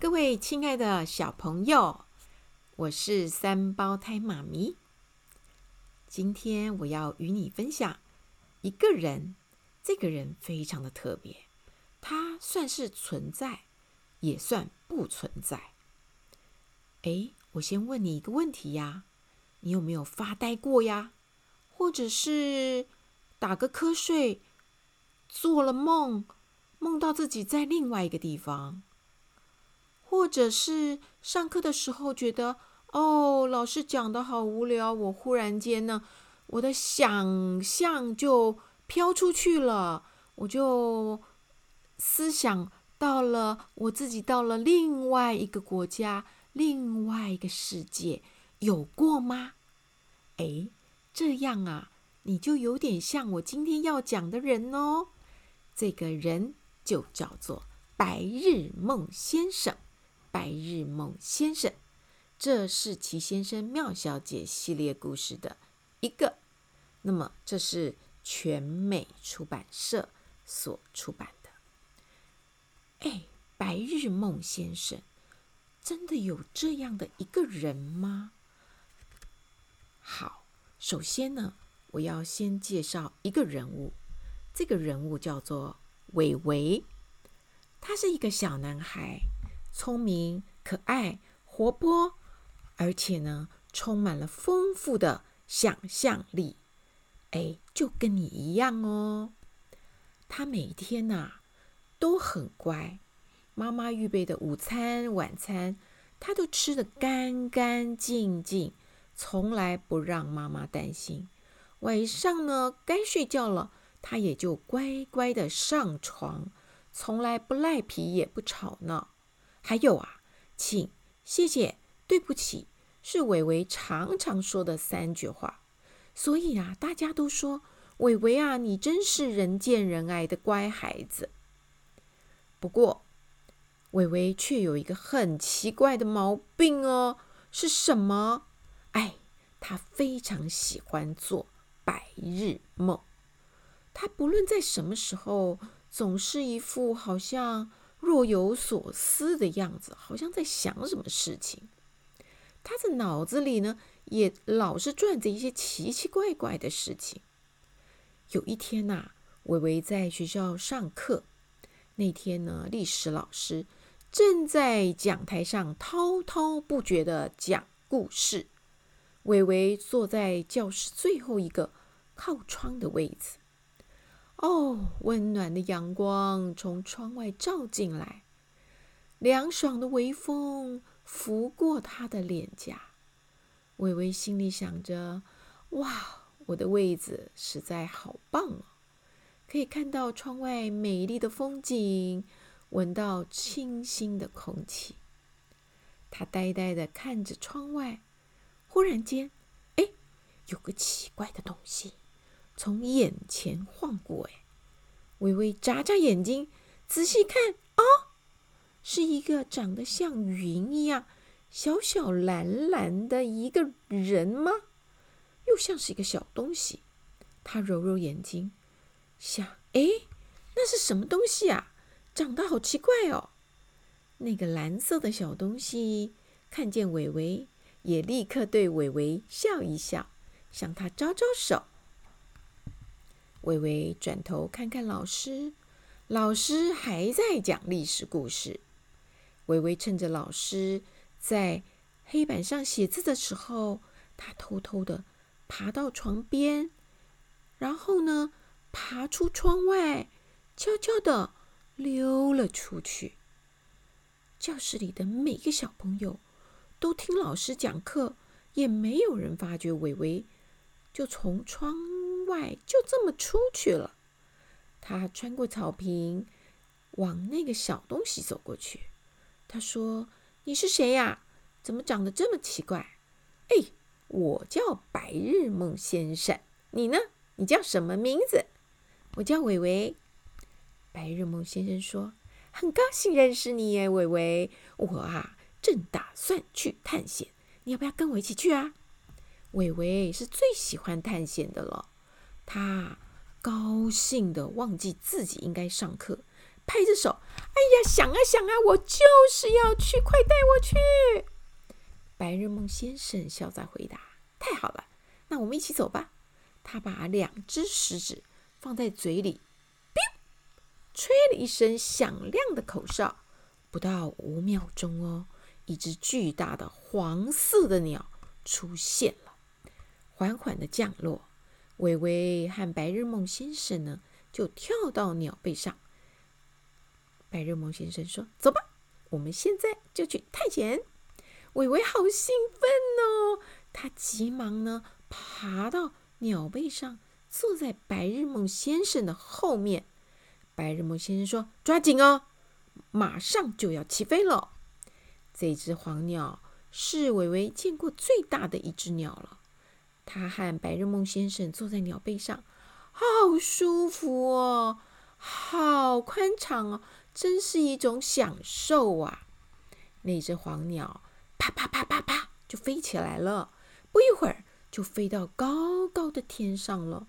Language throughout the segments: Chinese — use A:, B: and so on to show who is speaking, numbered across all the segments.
A: 各位亲爱的小朋友，我是三胞胎妈咪。今天我要与你分享一个人，这个人非常的特别，他算是存在，也算不存在。诶，我先问你一个问题呀，你有没有发呆过呀？或者是打个瞌睡，做了梦，梦到自己在另外一个地方？或者是上课的时候觉得哦，老师讲的好无聊，我忽然间呢，我的想象就飘出去了，我就思想到了我自己到了另外一个国家，另外一个世界，有过吗？诶，这样啊，你就有点像我今天要讲的人哦。这个人就叫做白日梦先生。白日梦先生，这是齐先生妙小姐系列故事的一个。那么，这是全美出版社所出版的。哎，白日梦先生，真的有这样的一个人吗？好，首先呢，我要先介绍一个人物。这个人物叫做伟伟，他是一个小男孩。聪明、可爱、活泼，而且呢，充满了丰富的想象力。哎，就跟你一样哦。他每天呐、都很乖，妈妈预备的午餐、晚餐，他都吃得干干净净，从来不让妈妈担心。晚上呢，该睡觉了，他也就乖乖的上床，从来不赖皮，也不吵闹。还有啊，请、谢谢、对不起，是伟伟常常说的三句话。所以啊，大家都说伟伟啊，你真是人见人爱的乖孩子。不过，伟伟却有一个很奇怪的毛病哦，是什么？哎，他非常喜欢做白日梦。他不论在什么时候，总是一副好像。若有所思的样子，好像在想什么事情。他的脑子里呢，也老是转着一些奇奇怪怪的事情。有一天呐、啊，伟伟在学校上课，那天呢，历史老师正在讲台上滔滔不绝的讲故事。伟伟坐在教室最后一个靠窗的位置。哦，温暖的阳光从窗外照进来，凉爽的微风拂过他的脸颊。微微心里想着：“哇，我的位子实在好棒哦，可以看到窗外美丽的风景，闻到清新的空气。”他呆呆的看着窗外，忽然间，哎，有个奇怪的东西。从眼前晃过，哎，伟伟眨眨眼睛，仔细看，哦，是一个长得像云一样小小蓝蓝的一个人吗？又像是一个小东西。他揉揉眼睛，想，哎，那是什么东西啊？长得好奇怪哦。那个蓝色的小东西看见伟伟，也立刻对伟伟笑一笑，向他招招手。伟伟转头看看老师，老师还在讲历史故事。伟伟趁着老师在黑板上写字的时候，他偷偷的爬到床边，然后呢，爬出窗外，悄悄的溜了出去。教室里的每个小朋友都听老师讲课，也没有人发觉伟伟就从窗。外就这么出去了。他穿过草坪，往那个小东西走过去。他说：“你是谁呀？怎么长得这么奇怪？”“哎，我叫白日梦先生。你呢？你叫什么名字？”“我叫伟伟。”白日梦先生说：“很高兴认识你耶，伟伟。我啊，正打算去探险，你要不要跟我一起去啊？”伟伟是最喜欢探险的了。他高兴的忘记自己应该上课，拍着手：“哎呀，想啊想啊，我就是要去，快带我去！”白日梦先生笑着回答：“太好了，那我们一起走吧。”他把两只食指放在嘴里，吹了一声响亮的口哨。不到五秒钟哦，一只巨大的黄色的鸟出现了，缓缓的降落。伟伟和白日梦先生呢，就跳到鸟背上。白日梦先生说：“走吧，我们现在就去探险。”伟伟好兴奋哦，他急忙呢爬到鸟背上，坐在白日梦先生的后面。白日梦先生说：“抓紧哦，马上就要起飞了。”这只黄鸟是伟伟见过最大的一只鸟了。他和白日梦先生坐在鸟背上，好舒服哦，好宽敞哦，真是一种享受啊！那只黄鸟啪啪啪啪啪就飞起来了，不一会儿就飞到高高的天上了。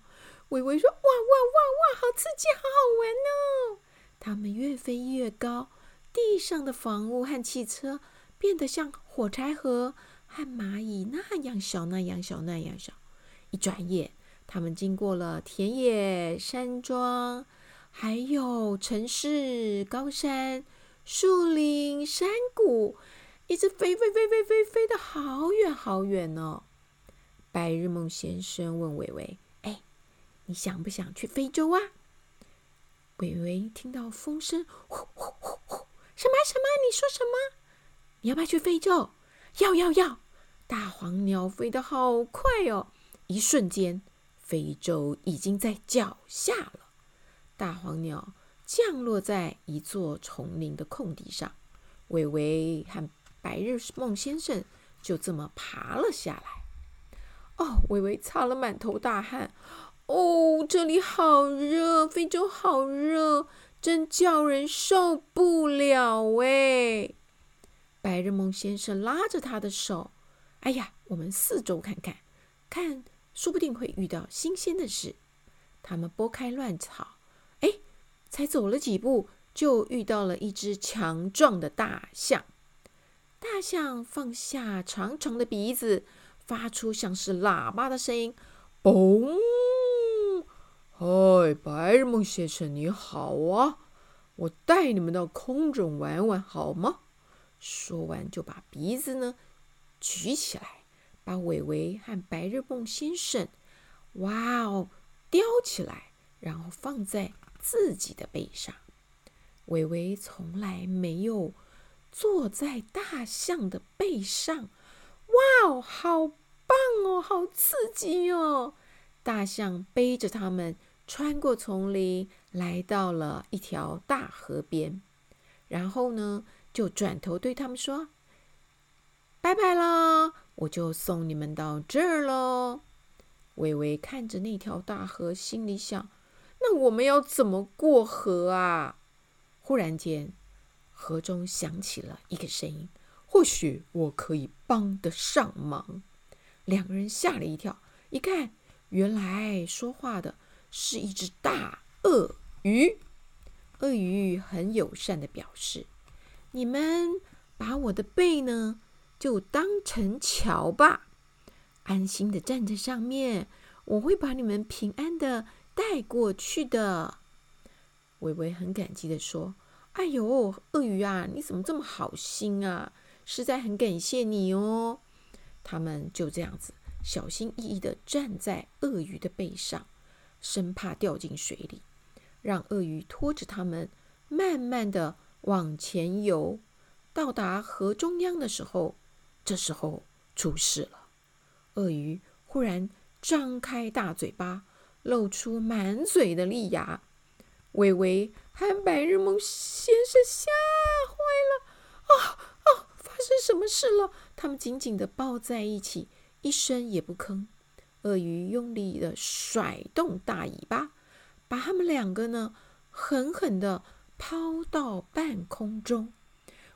A: 伟伟说：“哇哇哇哇，好刺激，好好玩哦！”他们越飞越高，地上的房屋和汽车变得像火柴盒。和蚂蚁那样小，那样小，那样小。一转眼，他们经过了田野、山庄，还有城市、高山、树林、山谷，一直飞飞飞飞飞飞得好远好远呢。白日梦先生问伟伟：“哎，你想不想去非洲啊？”伟伟听到风声，呼呼呼呼，什么什么？你说什么？你要不要去非洲？要要要！黄鸟飞得好快哦，一瞬间，非洲已经在脚下了。大黄鸟降落在一座丛林的空地上，伟伟和白日梦先生就这么爬了下来。哦，伟伟擦了满头大汗。哦，这里好热，非洲好热，真叫人受不了哎。白日梦先生拉着他的手，哎呀，我们四周看看，看，说不定会遇到新鲜的事。他们拨开乱草，哎，才走了几步，就遇到了一只强壮的大象。大象放下长长的鼻子，发出像是喇叭的声音，嘣！嗨，白日梦先生，你好啊！我带你们到空中玩玩好吗？说完，就把鼻子呢举起来，把伟伟和白日梦先生，哇哦，叼起来，然后放在自己的背上。伟伟从来没有坐在大象的背上，哇哦，好棒哦，好刺激哦！大象背着他们穿过丛林，来到了一条大河边，然后呢，就转头对他们说：“拜拜了，我就送你们到这儿喽。”伟伟看着那条大河，心里想：“那我们要怎么过河啊？”忽然间，河中响起了一个声音：“或许我可以帮得上忙。”两个人吓了一跳，一看，原来说话的是一只大鳄鱼。鳄鱼很友善地表示。你们把我的背呢，就当成桥吧，安心的站在上面，我会把你们平安的带过去的。伟伟很感激的说：“哎呦，鳄鱼啊，你怎么这么好心啊？实在很感谢你哦。”他们就这样子小心翼翼的站在鳄鱼的背上，生怕掉进水里，让鳄鱼拖着他们，慢慢的。往前游，到达河中央的时候，这时候出事了。鳄鱼忽然张开大嘴巴，露出满嘴的利牙。伟伟和白日梦先生吓坏了，啊啊！发生什么事了？他们紧紧地抱在一起，一声也不吭。鳄鱼用力地甩动大尾巴，把他们两个呢，狠狠地。抛到半空中，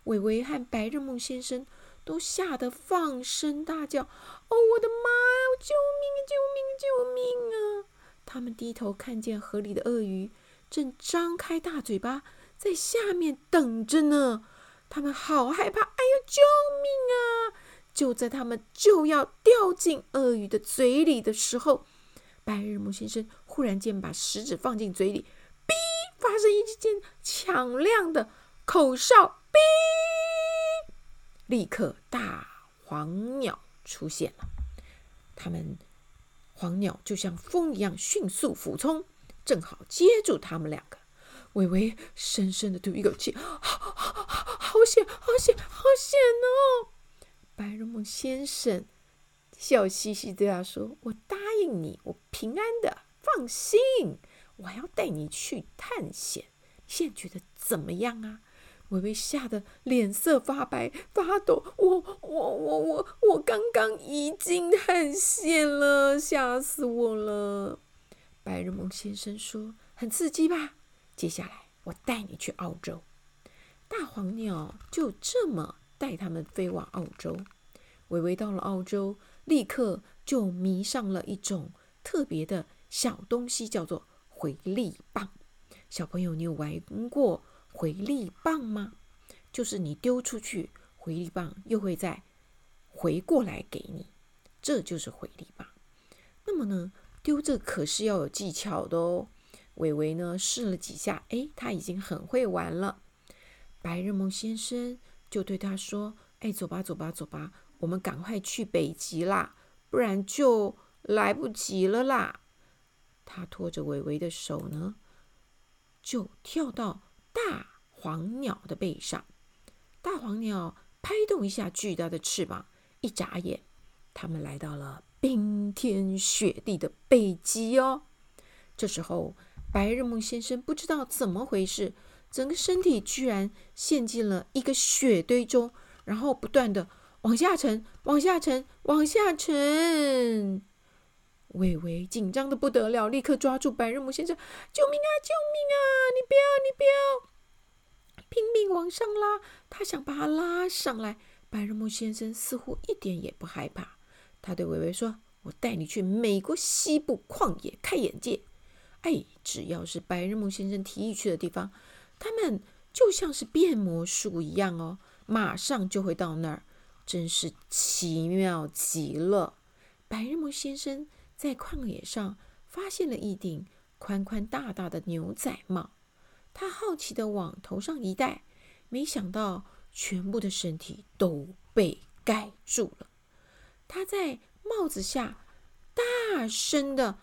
A: 伟伟和白日梦先生都吓得放声大叫：“哦，我的妈呀！救命！救命！救命啊！”他们低头看见河里的鳄鱼正张开大嘴巴，在下面等着呢。他们好害怕！哎呦，救命啊！就在他们就要掉进鳄鱼的嘴里的时候，白日梦先生忽然间把食指放进嘴里，哔，发生一件响亮的口哨，哔，立刻大黄鸟出现了。他们黄鸟就像风一样迅速俯冲，正好接住他们两个。微微深深的吐一口气，好好好险，好险，好险哦！白日梦先生笑嘻嘻对他说：“我答应你，我平安的，放心，我还要带你去探险。现在觉得怎么样啊？”微微吓得脸色发白发抖。我我我我我刚刚已经探险了，吓死我了！白日梦先生说：“很刺激吧？接下来我带你去澳洲。”大黄鸟就这么带他们飞往澳洲。微微到了澳洲，立刻就迷上了一种特别的小东西，叫做回力棒。小朋友，你有玩过回力棒吗？就是你丢出去，回力棒又会再回过来给你，这就是回力棒。那么呢，丢这可是要有技巧的哦。伟伟呢试了几下，哎，他已经很会玩了。白日梦先生就对他说：“哎，走吧，走吧，走吧。”我们赶快去北极啦，不然就来不及了啦！他拖着伟伟的手呢，就跳到大黄鸟的背上。大黄鸟拍动一下巨大的翅膀，一眨眼，他们来到了冰天雪地的北极哦。这时候，白日梦先生不知道怎么回事，整个身体居然陷进了一个雪堆中，然后不断的。往下沉，往下沉，往下沉。微微紧张的不得了，立刻抓住白日梦先生：“救命啊！救命啊！你不要，你不要！”拼命往上拉，他想把他拉上来。白日梦先生似乎一点也不害怕。他对微微说：“我带你去美国西部旷野开眼界。”哎，只要是白日梦先生提议去的地方，他们就像是变魔术一样哦，马上就会到那儿。真是奇妙极了！白日梦先生在旷野上发现了一顶宽宽大大的牛仔帽，他好奇地往头上一戴，没想到全部的身体都被盖住了。他在帽子下大声地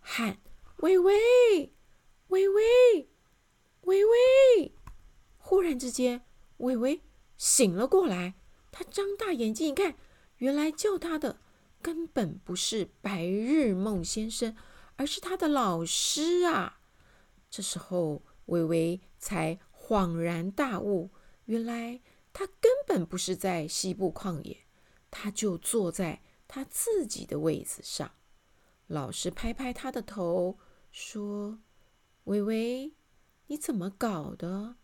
A: 喊：“微微，微微，微微！”忽然之间，微微醒了过来。他张大眼睛一看，原来叫他的根本不是白日梦先生，而是他的老师啊！这时候，微微才恍然大悟，原来他根本不是在西部旷野，他就坐在他自己的位子上。老师拍拍他的头，说：“微微，你怎么搞的？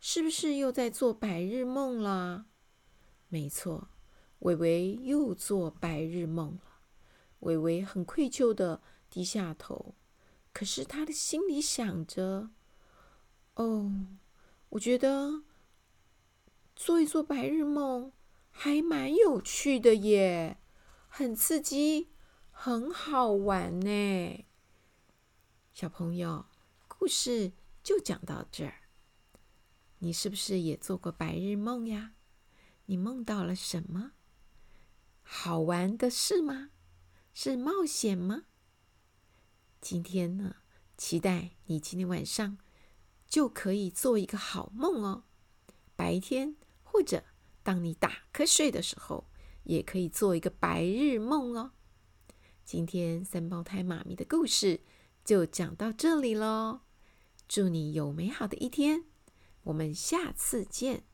A: 是不是又在做白日梦了？”没错，伟伟又做白日梦了。伟伟很愧疚的低下头，可是他的心里想着：“哦，我觉得做一做白日梦还蛮有趣的耶，很刺激，很好玩呢。”小朋友，故事就讲到这儿。你是不是也做过白日梦呀？你梦到了什么？好玩的事吗？是冒险吗？今天呢，期待你今天晚上就可以做一个好梦哦。白天或者当你打瞌睡的时候，也可以做一个白日梦哦。今天三胞胎妈咪的故事就讲到这里喽。祝你有美好的一天，我们下次见。